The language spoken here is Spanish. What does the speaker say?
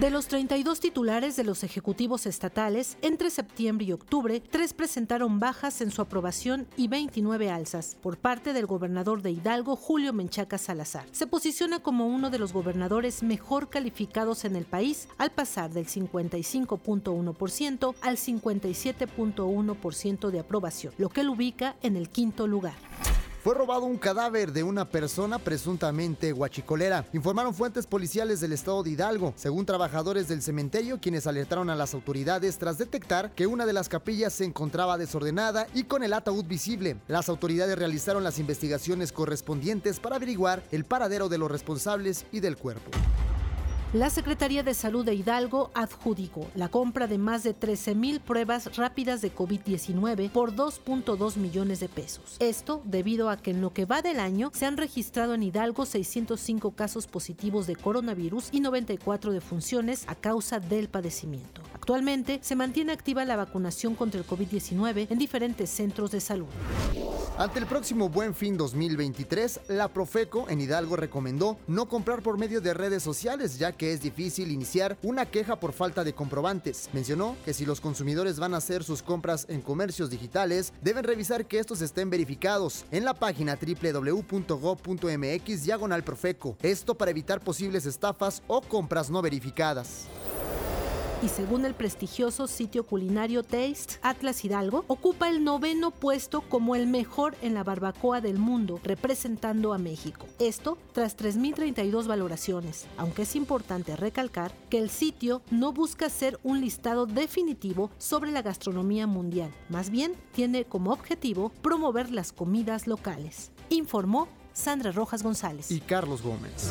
De los 32 titulares de los ejecutivos estatales, entre septiembre y octubre, tres presentaron bajas en su aprobación y 29 alzas, por parte del gobernador de Hidalgo, Julio Menchaca Salazar. Se posiciona como uno de los gobernadores mejor calificados en el país, al pasar del 55.1% al 57.1% de aprobación, lo que lo ubica en el quinto lugar. Fue robado un cadáver de una persona presuntamente guachicolera, informaron fuentes policiales del estado de Hidalgo, según trabajadores del cementerio quienes alertaron a las autoridades tras detectar que una de las capillas se encontraba desordenada y con el ataúd visible. Las autoridades realizaron las investigaciones correspondientes para averiguar el paradero de los responsables y del cuerpo. La Secretaría de Salud de Hidalgo adjudicó la compra de más de 13.000 pruebas rápidas de COVID-19 por 2.2 millones de pesos. Esto debido a que en lo que va del año se han registrado en Hidalgo 605 casos positivos de coronavirus y 94 defunciones a causa del padecimiento. Actualmente se mantiene activa la vacunación contra el COVID-19 en diferentes centros de salud. Ante el próximo Buen Fin 2023, la Profeco en Hidalgo recomendó no comprar por medio de redes sociales, ya que es difícil iniciar una queja por falta de comprobantes. Mencionó que si los consumidores van a hacer sus compras en comercios digitales, deben revisar que estos estén verificados en la página www.go.mx diagonal Profeco. Esto para evitar posibles estafas o compras no verificadas y según el prestigioso sitio culinario Taste, Atlas Hidalgo ocupa el noveno puesto como el mejor en la barbacoa del mundo, representando a México. Esto tras 3.032 valoraciones, aunque es importante recalcar que el sitio no busca ser un listado definitivo sobre la gastronomía mundial, más bien tiene como objetivo promover las comidas locales, informó Sandra Rojas González y Carlos Gómez.